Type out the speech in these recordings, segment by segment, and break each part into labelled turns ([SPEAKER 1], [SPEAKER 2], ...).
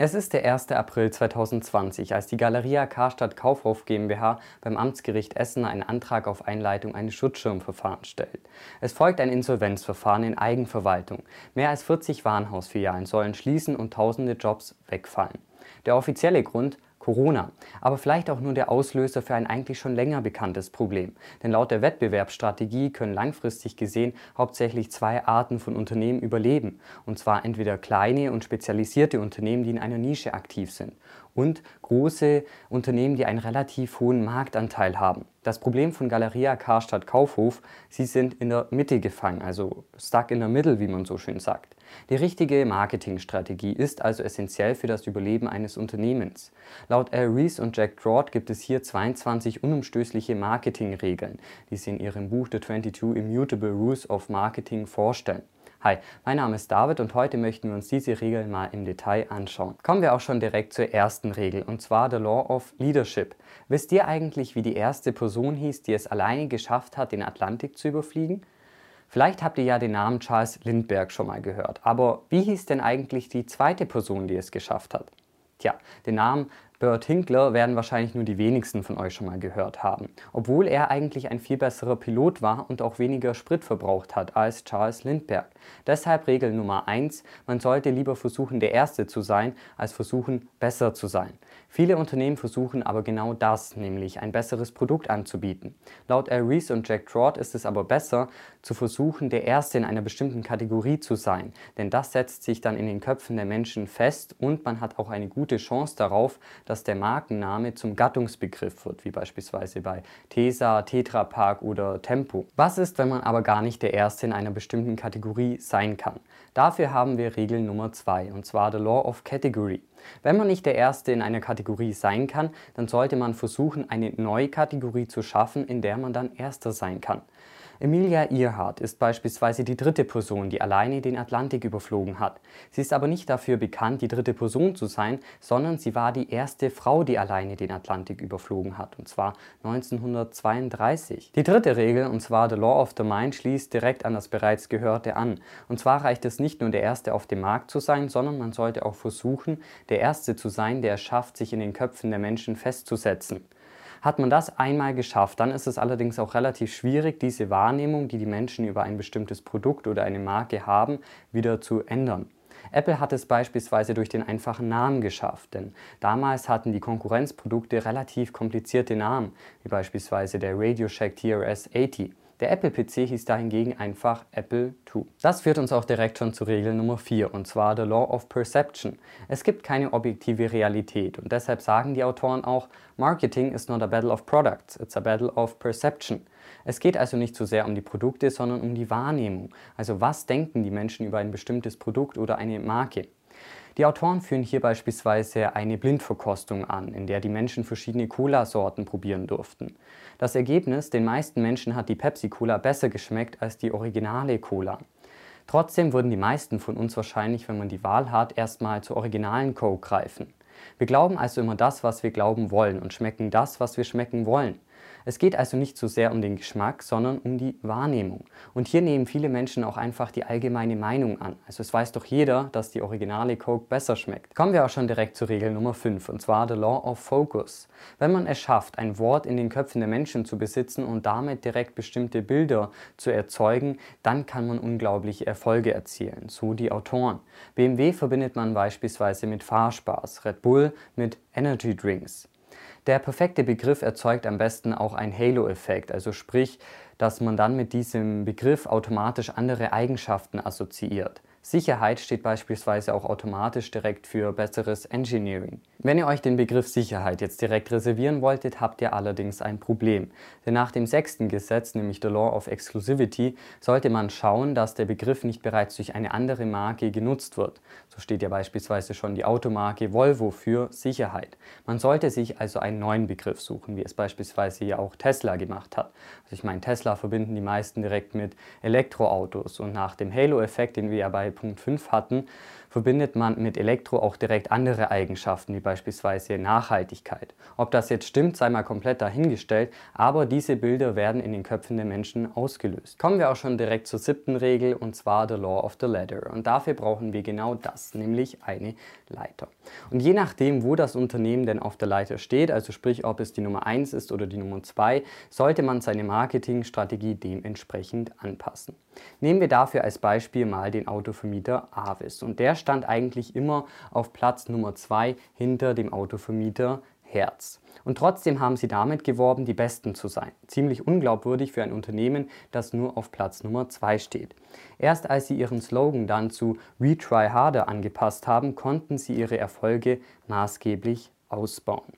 [SPEAKER 1] Es ist der 1. April 2020, als die Galeria Karstadt Kaufhof GmbH beim Amtsgericht Essen einen Antrag auf Einleitung eines Schutzschirmverfahrens stellt. Es folgt ein Insolvenzverfahren in Eigenverwaltung. Mehr als 40 Warenhausfilialen sollen schließen und tausende Jobs wegfallen. Der offizielle Grund Corona, aber vielleicht auch nur der Auslöser für ein eigentlich schon länger bekanntes Problem. Denn laut der Wettbewerbsstrategie können langfristig gesehen hauptsächlich zwei Arten von Unternehmen überleben. Und zwar entweder kleine und spezialisierte Unternehmen, die in einer Nische aktiv sind, und große Unternehmen, die einen relativ hohen Marktanteil haben. Das Problem von Galeria Karstadt Kaufhof, sie sind in der Mitte gefangen, also stuck in the middle, wie man so schön sagt. Die richtige Marketingstrategie ist also essentiell für das Überleben eines Unternehmens. Laut Al Rees und Jack Drott gibt es hier 22 unumstößliche Marketingregeln, die sie in ihrem Buch The 22 Immutable Rules of Marketing vorstellen. Hi, mein Name ist David und heute möchten wir uns diese Regeln mal im Detail anschauen. Kommen wir auch schon direkt zur ersten Regel und zwar The Law of Leadership. Wisst ihr eigentlich, wie die erste Person hieß, die es alleine geschafft hat, den Atlantik zu überfliegen? Vielleicht habt ihr ja den Namen Charles Lindbergh schon mal gehört, aber wie hieß denn eigentlich die zweite Person, die es geschafft hat? Tja, den Namen Bert Hinkler werden wahrscheinlich nur die wenigsten von euch schon mal gehört haben, obwohl er eigentlich ein viel besserer Pilot war und auch weniger Sprit verbraucht hat als Charles Lindbergh. Deshalb Regel Nummer 1, man sollte lieber versuchen, der Erste zu sein, als versuchen, besser zu sein. Viele Unternehmen versuchen aber genau das, nämlich ein besseres Produkt anzubieten. Laut Al Rees und Jack Trott ist es aber besser, zu versuchen, der Erste in einer bestimmten Kategorie zu sein, denn das setzt sich dann in den Köpfen der Menschen fest und man hat auch eine gute Chance darauf, dass der Markenname zum Gattungsbegriff wird, wie beispielsweise bei Tesa, Tetra Pak oder Tempo. Was ist, wenn man aber gar nicht der Erste in einer bestimmten Kategorie sein kann? Dafür haben wir Regel Nummer 2 und zwar The Law of Category. Wenn man nicht der Erste in einer Kategorie sein kann, dann sollte man versuchen, eine neue Kategorie zu schaffen, in der man dann Erster sein kann. Emilia Earhart ist beispielsweise die dritte Person, die alleine den Atlantik überflogen hat. Sie ist aber nicht dafür bekannt, die dritte Person zu sein, sondern sie war die erste Frau, die alleine den Atlantik überflogen hat, und zwar 1932. Die dritte Regel, und zwar The Law of the Mind, schließt direkt an das bereits Gehörte an. Und zwar reicht es nicht nur der Erste auf dem Markt zu sein, sondern man sollte auch versuchen, der Erste zu sein, der es schafft, sich in den Köpfen der Menschen festzusetzen. Hat man das einmal geschafft, dann ist es allerdings auch relativ schwierig, diese Wahrnehmung, die die Menschen über ein bestimmtes Produkt oder eine Marke haben, wieder zu ändern. Apple hat es beispielsweise durch den einfachen Namen geschafft, denn damals hatten die Konkurrenzprodukte relativ komplizierte Namen, wie beispielsweise der Radio Shack TRS 80. Der Apple-PC hieß dahingegen einfach Apple II. Das führt uns auch direkt schon zur Regel Nummer 4, und zwar The Law of Perception. Es gibt keine objektive Realität und deshalb sagen die Autoren auch, Marketing is not a battle of products, it's a battle of perception. Es geht also nicht so sehr um die Produkte, sondern um die Wahrnehmung. Also was denken die Menschen über ein bestimmtes Produkt oder eine Marke? Die Autoren führen hier beispielsweise eine Blindverkostung an, in der die Menschen verschiedene Cola-Sorten probieren durften. Das Ergebnis, den meisten Menschen hat die Pepsi-Cola besser geschmeckt als die originale Cola. Trotzdem würden die meisten von uns wahrscheinlich, wenn man die Wahl hat, erstmal zur originalen Coke greifen. Wir glauben also immer das, was wir glauben wollen und schmecken das, was wir schmecken wollen. Es geht also nicht so sehr um den Geschmack, sondern um die Wahrnehmung. Und hier nehmen viele Menschen auch einfach die allgemeine Meinung an. Also es weiß doch jeder, dass die originale Coke besser schmeckt. Kommen wir auch schon direkt zur Regel Nummer 5 und zwar The Law of Focus. Wenn man es schafft, ein Wort in den Köpfen der Menschen zu besitzen und damit direkt bestimmte Bilder zu erzeugen, dann kann man unglaubliche Erfolge erzielen, so die Autoren. BMW verbindet man beispielsweise mit Fahrspaß, Red Bull mit Energy Drinks. Der perfekte Begriff erzeugt am besten auch einen Halo-Effekt, also sprich, dass man dann mit diesem Begriff automatisch andere Eigenschaften assoziiert. Sicherheit steht beispielsweise auch automatisch direkt für besseres Engineering. Wenn ihr euch den Begriff Sicherheit jetzt direkt reservieren wolltet, habt ihr allerdings ein Problem. Denn nach dem sechsten Gesetz, nämlich der Law of Exclusivity, sollte man schauen, dass der Begriff nicht bereits durch eine andere Marke genutzt wird. So steht ja beispielsweise schon die Automarke Volvo für Sicherheit. Man sollte sich also einen neuen Begriff suchen, wie es beispielsweise ja auch Tesla gemacht hat. Also ich meine, Tesla verbinden die meisten direkt mit Elektroautos und nach dem Halo-Effekt, den wir ja bei Punkt 5 hatten, verbindet man mit Elektro auch direkt andere Eigenschaften, wie beispielsweise Nachhaltigkeit. Ob das jetzt stimmt, sei mal komplett dahingestellt, aber diese Bilder werden in den Köpfen der Menschen ausgelöst. Kommen wir auch schon direkt zur siebten Regel und zwar the Law of the Ladder. Und dafür brauchen wir genau das, nämlich eine Leiter. Und je nachdem, wo das Unternehmen denn auf der Leiter steht, also sprich, ob es die Nummer 1 ist oder die Nummer 2, sollte man seine Marketingstrategie dementsprechend anpassen. Nehmen wir dafür als Beispiel mal den Autovermieter Avis. Und der stand eigentlich immer auf Platz Nummer 2 hinter dem Autovermieter Herz. Und trotzdem haben sie damit geworben, die Besten zu sein. Ziemlich unglaubwürdig für ein Unternehmen, das nur auf Platz Nummer 2 steht. Erst als sie ihren Slogan dann zu We Try Harder angepasst haben, konnten sie ihre Erfolge maßgeblich ausbauen.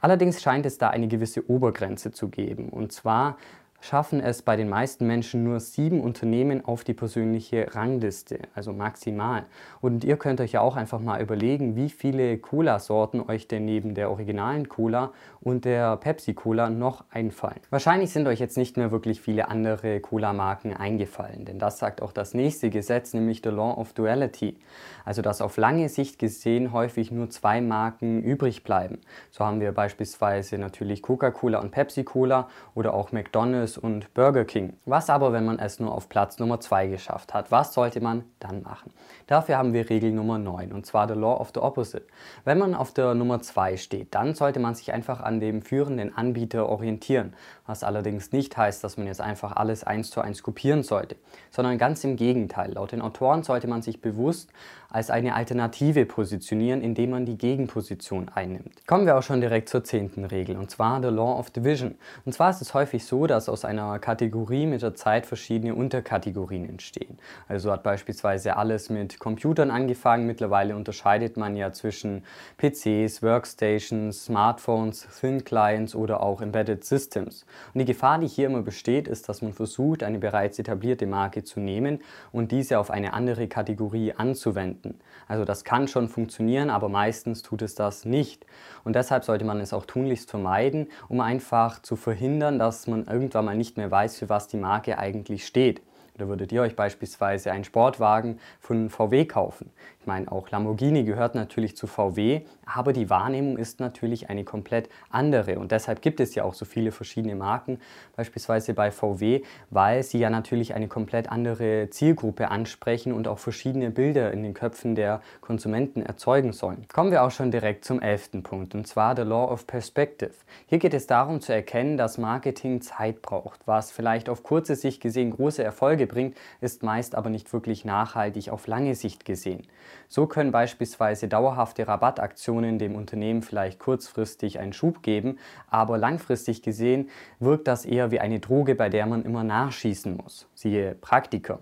[SPEAKER 1] Allerdings scheint es da eine gewisse Obergrenze zu geben. Und zwar schaffen es bei den meisten Menschen nur sieben Unternehmen auf die persönliche Rangliste, also maximal. Und ihr könnt euch ja auch einfach mal überlegen, wie viele Cola-Sorten euch denn neben der originalen Cola und der Pepsi-Cola noch einfallen. Wahrscheinlich sind euch jetzt nicht mehr wirklich viele andere Cola-Marken eingefallen, denn das sagt auch das nächste Gesetz, nämlich the Law of Duality. Also dass auf lange Sicht gesehen häufig nur zwei Marken übrig bleiben. So haben wir beispielsweise natürlich Coca-Cola und Pepsi-Cola oder auch McDonald's und Burger King. Was aber, wenn man es nur auf Platz Nummer 2 geschafft hat? Was sollte man dann machen? Dafür haben wir Regel Nummer 9 und zwar the Law of the Opposite. Wenn man auf der Nummer 2 steht, dann sollte man sich einfach an dem führenden Anbieter orientieren. Was allerdings nicht heißt, dass man jetzt einfach alles eins zu eins kopieren sollte, sondern ganz im Gegenteil. Laut den Autoren sollte man sich bewusst als eine Alternative positionieren, indem man die Gegenposition einnimmt. Kommen wir auch schon direkt zur zehnten Regel und zwar the Law of Division. Und zwar ist es häufig so, dass aus einer Kategorie mit der Zeit verschiedene Unterkategorien entstehen. Also hat beispielsweise alles mit Computern angefangen. Mittlerweile unterscheidet man ja zwischen PCs, Workstations, Smartphones, Thin Clients oder auch Embedded Systems. Und die Gefahr, die hier immer besteht, ist, dass man versucht, eine bereits etablierte Marke zu nehmen und diese auf eine andere Kategorie anzuwenden. Also das kann schon funktionieren, aber meistens tut es das nicht. Und deshalb sollte man es auch tunlichst vermeiden, um einfach zu verhindern, dass man irgendwann mal nicht mehr weiß, für was die Marke eigentlich steht. Oder würdet ihr euch beispielsweise einen Sportwagen von VW kaufen? Ich meine, auch Lamborghini gehört natürlich zu VW, aber die Wahrnehmung ist natürlich eine komplett andere. Und deshalb gibt es ja auch so viele verschiedene Marken, beispielsweise bei VW, weil sie ja natürlich eine komplett andere Zielgruppe ansprechen und auch verschiedene Bilder in den Köpfen der Konsumenten erzeugen sollen. Kommen wir auch schon direkt zum elften Punkt, und zwar the Law of Perspective. Hier geht es darum zu erkennen, dass Marketing Zeit braucht. Was vielleicht auf kurze Sicht gesehen große Erfolge bringt, ist meist aber nicht wirklich nachhaltig auf lange Sicht gesehen. So können beispielsweise dauerhafte Rabattaktionen dem Unternehmen vielleicht kurzfristig einen Schub geben, aber langfristig gesehen wirkt das eher wie eine Droge, bei der man immer nachschießen muss. Siehe Praktiker.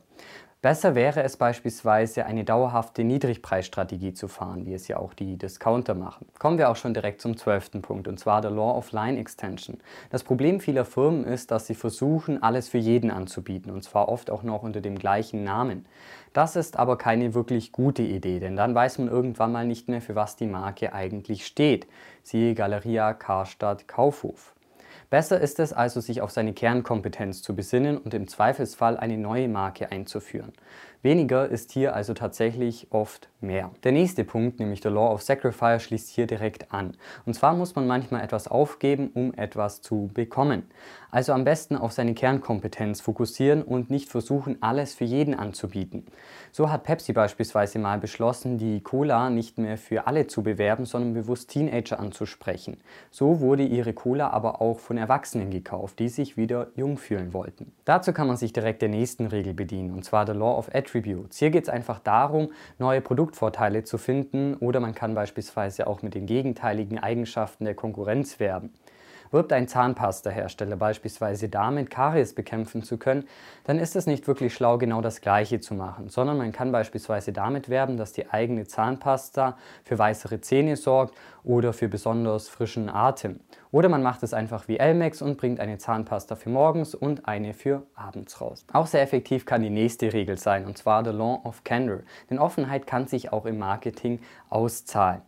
[SPEAKER 1] Besser wäre es beispielsweise, eine dauerhafte Niedrigpreisstrategie zu fahren, wie es ja auch die Discounter machen. Kommen wir auch schon direkt zum zwölften Punkt, und zwar der Law of Line Extension. Das Problem vieler Firmen ist, dass sie versuchen, alles für jeden anzubieten, und zwar oft auch noch unter dem gleichen Namen. Das ist aber keine wirklich gute Idee, denn dann weiß man irgendwann mal nicht mehr, für was die Marke eigentlich steht. Siehe Galeria, Karstadt, Kaufhof. Besser ist es also, sich auf seine Kernkompetenz zu besinnen und im Zweifelsfall eine neue Marke einzuführen. Weniger ist hier also tatsächlich oft mehr. Der nächste Punkt, nämlich der Law of Sacrifice, schließt hier direkt an. Und zwar muss man manchmal etwas aufgeben, um etwas zu bekommen. Also am besten auf seine Kernkompetenz fokussieren und nicht versuchen, alles für jeden anzubieten. So hat Pepsi beispielsweise mal beschlossen, die Cola nicht mehr für alle zu bewerben, sondern bewusst Teenager anzusprechen. So wurde ihre Cola aber auch von Erwachsenen gekauft, die sich wieder jung fühlen wollten. Dazu kann man sich direkt der nächsten Regel bedienen, und zwar der Law of Attribution. Attributes. Hier geht es einfach darum, neue Produktvorteile zu finden oder man kann beispielsweise auch mit den gegenteiligen Eigenschaften der Konkurrenz werben. Wirbt ein Zahnpastahersteller beispielsweise damit, Karies bekämpfen zu können, dann ist es nicht wirklich schlau, genau das Gleiche zu machen, sondern man kann beispielsweise damit werben, dass die eigene Zahnpasta für weißere Zähne sorgt oder für besonders frischen Atem. Oder man macht es einfach wie Elmex und bringt eine Zahnpasta für morgens und eine für abends raus. Auch sehr effektiv kann die nächste Regel sein, und zwar the Law of Candor. Denn Offenheit kann sich auch im Marketing auszahlen.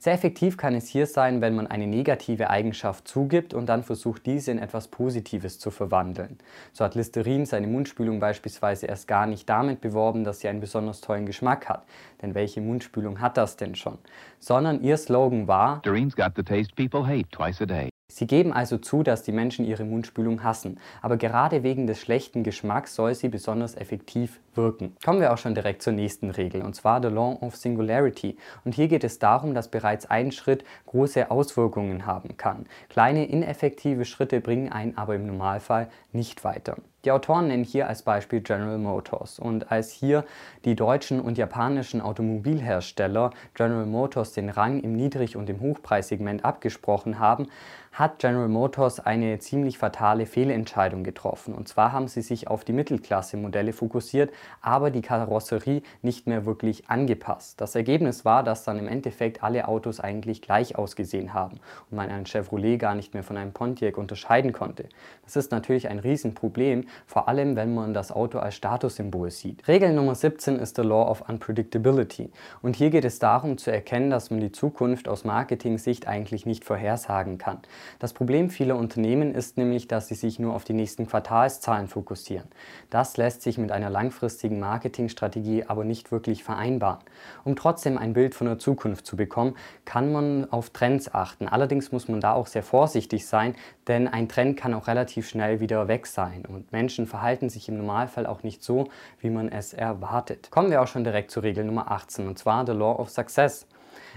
[SPEAKER 1] Sehr effektiv kann es hier sein, wenn man eine negative Eigenschaft zugibt und dann versucht, diese in etwas Positives zu verwandeln. So hat Listerin seine Mundspülung beispielsweise erst gar nicht damit beworben, dass sie einen besonders tollen Geschmack hat. Denn welche Mundspülung hat das denn schon? Sondern ihr Slogan war
[SPEAKER 2] Listerine got the taste people hate twice a day.
[SPEAKER 1] Sie geben also zu, dass die Menschen ihre Mundspülung hassen, aber gerade wegen des schlechten Geschmacks soll sie besonders effektiv wirken. Kommen wir auch schon direkt zur nächsten Regel, und zwar the Law of Singularity. Und hier geht es darum, dass bereits ein Schritt große Auswirkungen haben kann. Kleine ineffektive Schritte bringen einen aber im Normalfall nicht weiter. Die Autoren nennen hier als Beispiel General Motors. Und als hier die deutschen und japanischen Automobilhersteller General Motors den Rang im Niedrig- und im Hochpreissegment abgesprochen haben, hat General Motors eine ziemlich fatale Fehlentscheidung getroffen. Und zwar haben sie sich auf die Mittelklasse-Modelle fokussiert, aber die Karosserie nicht mehr wirklich angepasst. Das Ergebnis war, dass dann im Endeffekt alle Autos eigentlich gleich ausgesehen haben und man einen Chevrolet gar nicht mehr von einem Pontiac unterscheiden konnte. Das ist natürlich ein Riesenproblem, vor allem wenn man das Auto als Statussymbol sieht. Regel Nummer 17 ist der Law of Unpredictability. Und hier geht es darum zu erkennen, dass man die Zukunft aus Marketing-Sicht eigentlich nicht vorhersagen kann. Das Problem vieler Unternehmen ist nämlich, dass sie sich nur auf die nächsten Quartalszahlen fokussieren. Das lässt sich mit einer langfristigen Marketingstrategie aber nicht wirklich vereinbaren. Um trotzdem ein Bild von der Zukunft zu bekommen, kann man auf Trends achten. Allerdings muss man da auch sehr vorsichtig sein, denn ein Trend kann auch relativ schnell wieder weg sein und Menschen verhalten sich im Normalfall auch nicht so, wie man es erwartet. Kommen wir auch schon direkt zur Regel Nummer 18 und zwar The Law of Success.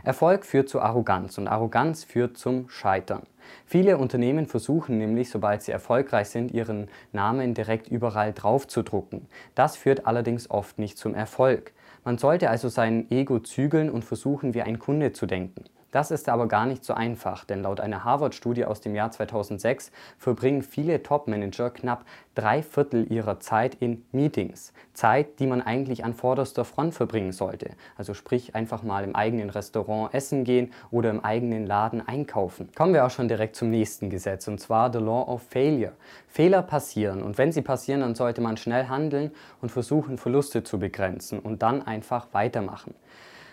[SPEAKER 1] Erfolg führt zu Arroganz und Arroganz führt zum Scheitern. Viele Unternehmen versuchen nämlich, sobald sie erfolgreich sind, ihren Namen direkt überall drauf zu drucken. Das führt allerdings oft nicht zum Erfolg. Man sollte also sein Ego zügeln und versuchen, wie ein Kunde zu denken. Das ist aber gar nicht so einfach, denn laut einer Harvard-Studie aus dem Jahr 2006 verbringen viele Top-Manager knapp drei Viertel ihrer Zeit in Meetings. Zeit, die man eigentlich an vorderster Front verbringen sollte. Also sprich einfach mal im eigenen Restaurant essen gehen oder im eigenen Laden einkaufen. Kommen wir auch schon direkt zum nächsten Gesetz und zwar the Law of Failure. Fehler passieren und wenn sie passieren, dann sollte man schnell handeln und versuchen, Verluste zu begrenzen und dann einfach weitermachen.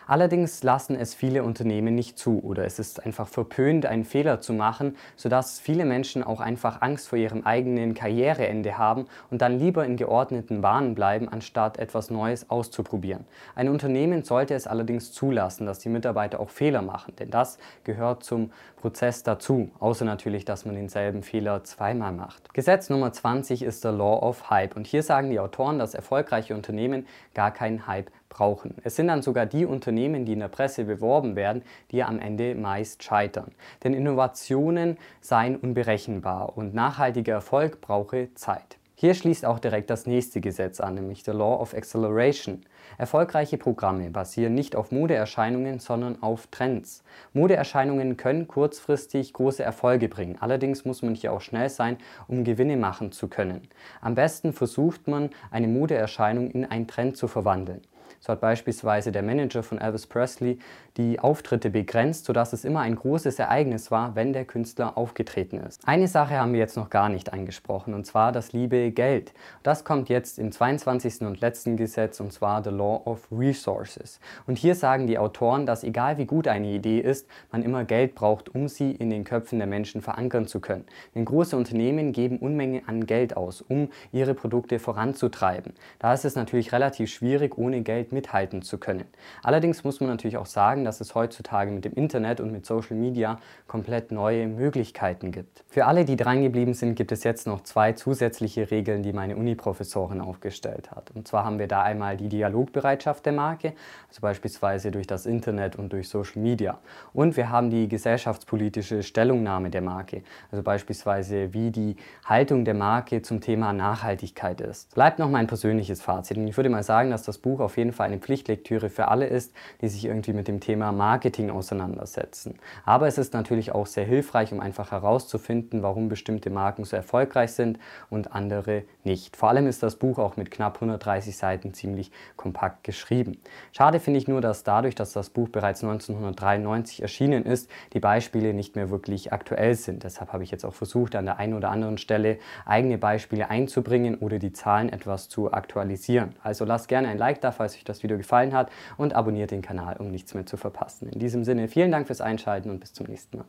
[SPEAKER 1] Allerdings lassen es viele Unternehmen nicht zu oder es ist einfach verpönt, einen Fehler zu machen, sodass viele Menschen auch einfach Angst vor ihrem eigenen Karriereende haben und dann lieber in geordneten Bahnen bleiben, anstatt etwas Neues auszuprobieren. Ein Unternehmen sollte es allerdings zulassen, dass die Mitarbeiter auch Fehler machen, denn das gehört zum Prozess dazu, außer natürlich, dass man denselben Fehler zweimal macht. Gesetz Nummer 20 ist der Law of Hype und hier sagen die Autoren, dass erfolgreiche Unternehmen gar keinen Hype brauchen. Es sind dann sogar die Unternehmen, die in der Presse beworben werden, die am Ende meist scheitern. Denn Innovationen seien unberechenbar und nachhaltiger Erfolg brauche Zeit. Hier schließt auch direkt das nächste Gesetz an, nämlich der Law of Acceleration. Erfolgreiche Programme basieren nicht auf Modeerscheinungen, sondern auf Trends. Modeerscheinungen können kurzfristig große Erfolge bringen. Allerdings muss man hier auch schnell sein, um Gewinne machen zu können. Am besten versucht man, eine Modeerscheinung in einen Trend zu verwandeln. So hat beispielsweise der Manager von Elvis Presley die Auftritte begrenzt, sodass es immer ein großes Ereignis war, wenn der Künstler aufgetreten ist. Eine Sache haben wir jetzt noch gar nicht angesprochen, und zwar das liebe Geld. Das kommt jetzt im 22. und letzten Gesetz, und zwar The Law of Resources. Und hier sagen die Autoren, dass egal wie gut eine Idee ist, man immer Geld braucht, um sie in den Köpfen der Menschen verankern zu können. Denn große Unternehmen geben Unmengen an Geld aus, um ihre Produkte voranzutreiben. Da ist es natürlich relativ schwierig, ohne Geld mithalten zu können. Allerdings muss man natürlich auch sagen, dass es heutzutage mit dem Internet und mit Social Media komplett neue Möglichkeiten gibt. Für alle, die drangeblieben sind, gibt es jetzt noch zwei zusätzliche Regeln, die meine Uni-Professorin aufgestellt hat. Und zwar haben wir da einmal die Dialogbereitschaft der Marke, also beispielsweise durch das Internet und durch Social Media. Und wir haben die gesellschaftspolitische Stellungnahme der Marke, also beispielsweise wie die Haltung der Marke zum Thema Nachhaltigkeit ist. Bleibt noch mein persönliches Fazit und ich würde mal sagen, dass das Buch auf jeden Fall eine Pflichtlektüre für alle ist, die sich irgendwie mit dem Thema Thema Marketing auseinandersetzen. Aber es ist natürlich auch sehr hilfreich, um einfach herauszufinden, warum bestimmte Marken so erfolgreich sind und andere nicht. Vor allem ist das Buch auch mit knapp 130 Seiten ziemlich kompakt geschrieben. Schade finde ich nur, dass dadurch, dass das Buch bereits 1993 erschienen ist, die Beispiele nicht mehr wirklich aktuell sind. Deshalb habe ich jetzt auch versucht, an der einen oder anderen Stelle eigene Beispiele einzubringen oder die Zahlen etwas zu aktualisieren. Also lasst gerne ein Like da, falls euch das Video gefallen hat und abonniert den Kanal, um nichts mehr zu verpassen. In diesem Sinne, vielen Dank fürs Einschalten und bis zum nächsten Mal.